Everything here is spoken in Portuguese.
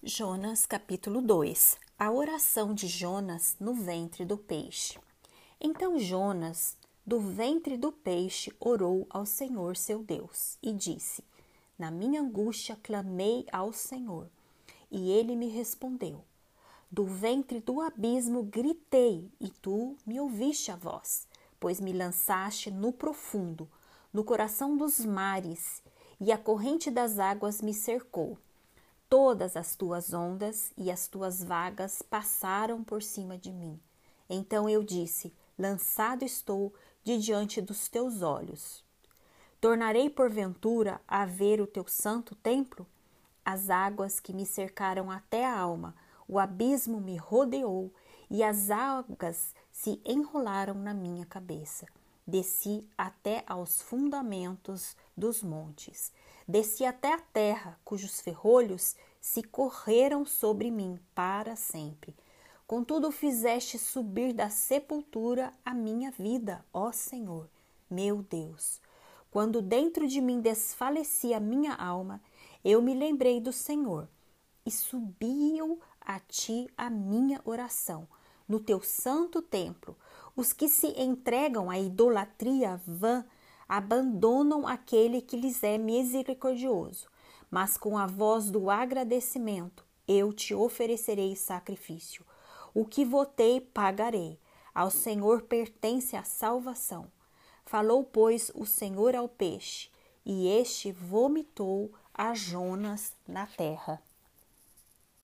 Jonas capítulo 2 A oração de Jonas no ventre do peixe. Então Jonas, do ventre do peixe, orou ao Senhor seu Deus e disse: Na minha angústia clamei ao Senhor, e ele me respondeu. Do ventre do abismo gritei, e tu me ouviste a voz, pois me lançaste no profundo, no coração dos mares, e a corrente das águas me cercou. Todas as tuas ondas e as tuas vagas passaram por cima de mim. Então eu disse: Lançado estou de diante dos teus olhos. Tornarei porventura a ver o teu santo templo? As águas que me cercaram até a alma, o abismo me rodeou e as algas se enrolaram na minha cabeça. Desci até aos fundamentos dos montes. Desci até a terra, cujos ferrolhos se correram sobre mim para sempre. Contudo, fizeste subir da sepultura a minha vida, ó Senhor, meu Deus. Quando dentro de mim desfalecia a minha alma, eu me lembrei do Senhor e subiu a ti a minha oração no teu santo templo. Os que se entregam à idolatria vã abandonam aquele que lhes é misericordioso, mas com a voz do agradecimento eu te oferecerei sacrifício. O que votei, pagarei. Ao Senhor pertence a salvação. Falou, pois, o Senhor ao peixe, e este vomitou a Jonas na terra.